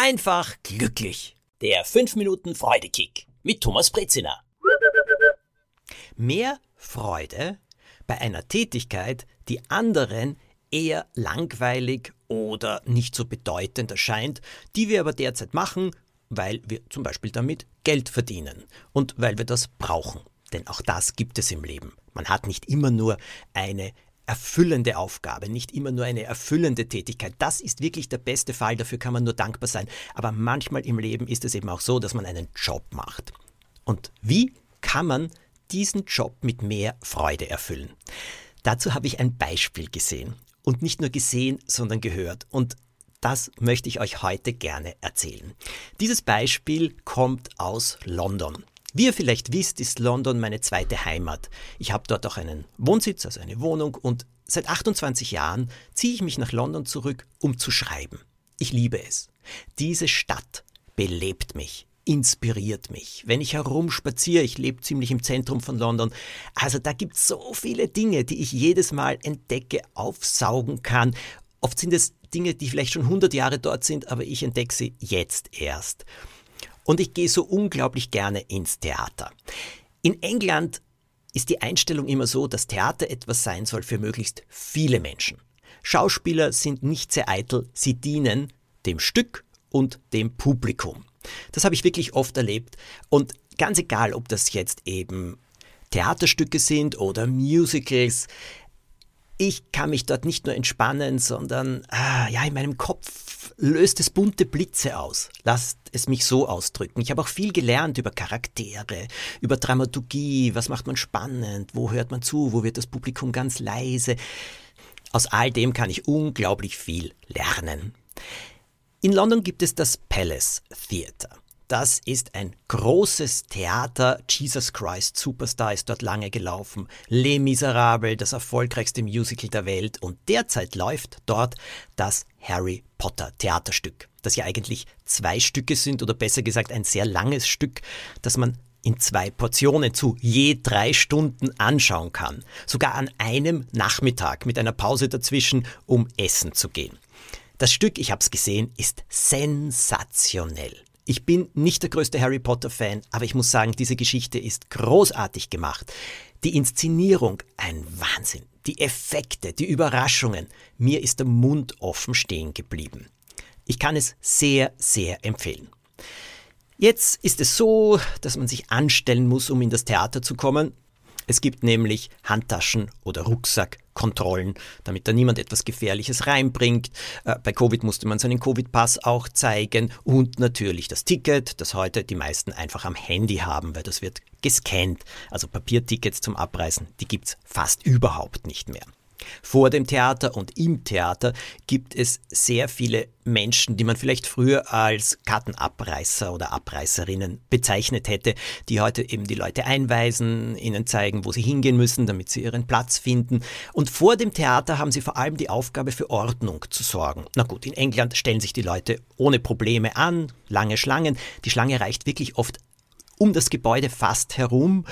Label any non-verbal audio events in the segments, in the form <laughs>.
einfach glücklich. Der 5 Minuten Freudekick mit Thomas Brezina. Mehr Freude bei einer Tätigkeit, die anderen eher langweilig oder nicht so bedeutend erscheint, die wir aber derzeit machen, weil wir zum Beispiel damit Geld verdienen und weil wir das brauchen. Denn auch das gibt es im Leben. Man hat nicht immer nur eine erfüllende Aufgabe, nicht immer nur eine erfüllende Tätigkeit. Das ist wirklich der beste Fall, dafür kann man nur dankbar sein. Aber manchmal im Leben ist es eben auch so, dass man einen Job macht. Und wie kann man diesen Job mit mehr Freude erfüllen? Dazu habe ich ein Beispiel gesehen. Und nicht nur gesehen, sondern gehört. Und das möchte ich euch heute gerne erzählen. Dieses Beispiel kommt aus London. Wie ihr vielleicht wisst, ist London meine zweite Heimat. Ich habe dort auch einen Wohnsitz, also eine Wohnung und seit 28 Jahren ziehe ich mich nach London zurück, um zu schreiben. Ich liebe es. Diese Stadt belebt mich, inspiriert mich. Wenn ich herumspaziere, ich lebe ziemlich im Zentrum von London, also da gibt es so viele Dinge, die ich jedes Mal entdecke, aufsaugen kann. Oft sind es Dinge, die vielleicht schon 100 Jahre dort sind, aber ich entdecke sie jetzt erst. Und ich gehe so unglaublich gerne ins Theater. In England ist die Einstellung immer so, dass Theater etwas sein soll für möglichst viele Menschen. Schauspieler sind nicht sehr eitel, sie dienen dem Stück und dem Publikum. Das habe ich wirklich oft erlebt und ganz egal, ob das jetzt eben Theaterstücke sind oder Musicals, ich kann mich dort nicht nur entspannen, sondern ah, ja, in meinem Kopf löst es bunte Blitze aus. Lasst es mich so ausdrücken. Ich habe auch viel gelernt über Charaktere, über Dramaturgie, was macht man spannend, wo hört man zu, wo wird das Publikum ganz leise. Aus all dem kann ich unglaublich viel lernen. In London gibt es das Palace Theatre. Das ist ein großes Theater. Jesus Christ Superstar ist dort lange gelaufen. Les Miserables, das erfolgreichste Musical der Welt. Und derzeit läuft dort das Harry Potter Theaterstück, das ja eigentlich zwei Stücke sind oder besser gesagt ein sehr langes Stück, das man in zwei Portionen zu je drei Stunden anschauen kann. Sogar an einem Nachmittag mit einer Pause dazwischen, um essen zu gehen. Das Stück, ich habe es gesehen, ist sensationell. Ich bin nicht der größte Harry Potter-Fan, aber ich muss sagen, diese Geschichte ist großartig gemacht. Die Inszenierung, ein Wahnsinn. Die Effekte, die Überraschungen. Mir ist der Mund offen stehen geblieben. Ich kann es sehr, sehr empfehlen. Jetzt ist es so, dass man sich anstellen muss, um in das Theater zu kommen. Es gibt nämlich Handtaschen- oder Rucksackkontrollen, damit da niemand etwas Gefährliches reinbringt. Äh, bei Covid musste man seinen Covid-Pass auch zeigen und natürlich das Ticket, das heute die meisten einfach am Handy haben, weil das wird gescannt. Also Papiertickets zum Abreisen, die gibt es fast überhaupt nicht mehr. Vor dem Theater und im Theater gibt es sehr viele Menschen, die man vielleicht früher als Kartenabreißer oder Abreißerinnen bezeichnet hätte, die heute eben die Leute einweisen, ihnen zeigen, wo sie hingehen müssen, damit sie ihren Platz finden. Und vor dem Theater haben sie vor allem die Aufgabe für Ordnung zu sorgen. Na gut, in England stellen sich die Leute ohne Probleme an, lange Schlangen. Die Schlange reicht wirklich oft um das Gebäude fast herum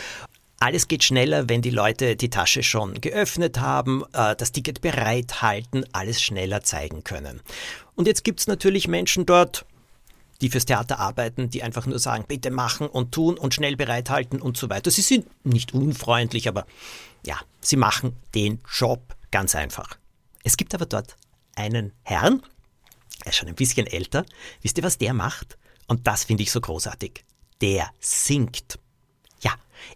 alles geht schneller, wenn die Leute die Tasche schon geöffnet haben, äh, das Ticket bereithalten, alles schneller zeigen können. Und jetzt gibt es natürlich Menschen dort, die fürs Theater arbeiten, die einfach nur sagen, bitte machen und tun und schnell bereithalten und so weiter. Sie sind nicht unfreundlich, aber ja, sie machen den Job ganz einfach. Es gibt aber dort einen Herrn, er ist schon ein bisschen älter. Wisst ihr, was der macht? Und das finde ich so großartig. Der singt.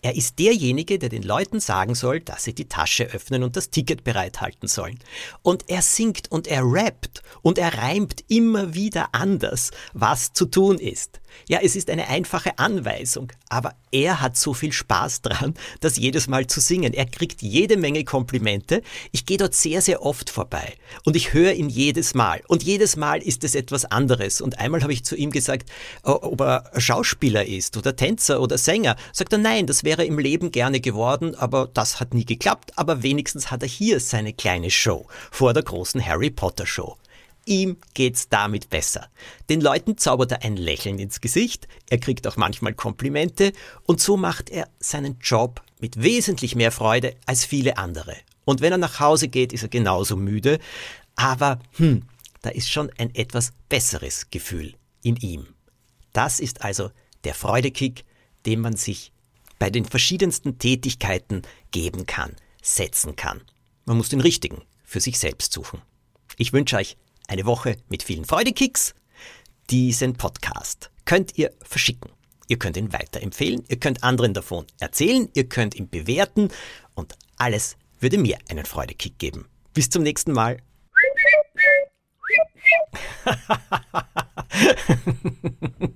Er ist derjenige, der den Leuten sagen soll, dass sie die Tasche öffnen und das Ticket bereithalten sollen. Und er singt und er rappt und er reimt immer wieder anders, was zu tun ist. Ja, es ist eine einfache Anweisung, aber er hat so viel Spaß dran, das jedes Mal zu singen. Er kriegt jede Menge Komplimente. Ich gehe dort sehr, sehr oft vorbei und ich höre ihn jedes Mal. Und jedes Mal ist es etwas anderes. Und einmal habe ich zu ihm gesagt, ob er Schauspieler ist oder Tänzer oder Sänger. Sagt er, nein, das wäre im Leben gerne geworden, aber das hat nie geklappt. Aber wenigstens hat er hier seine kleine Show vor der großen Harry Potter Show. Ihm geht's damit besser. Den Leuten zaubert er ein Lächeln ins Gesicht, er kriegt auch manchmal Komplimente und so macht er seinen Job mit wesentlich mehr Freude als viele andere. Und wenn er nach Hause geht, ist er genauso müde, aber hm, da ist schon ein etwas besseres Gefühl in ihm. Das ist also der Freudekick, den man sich bei den verschiedensten Tätigkeiten geben kann, setzen kann. Man muss den richtigen für sich selbst suchen. Ich wünsche euch eine Woche mit vielen Freudekicks. Diesen Podcast könnt ihr verschicken. Ihr könnt ihn weiterempfehlen, ihr könnt anderen davon erzählen, ihr könnt ihn bewerten und alles würde mir einen Freudekick geben. Bis zum nächsten Mal. <laughs>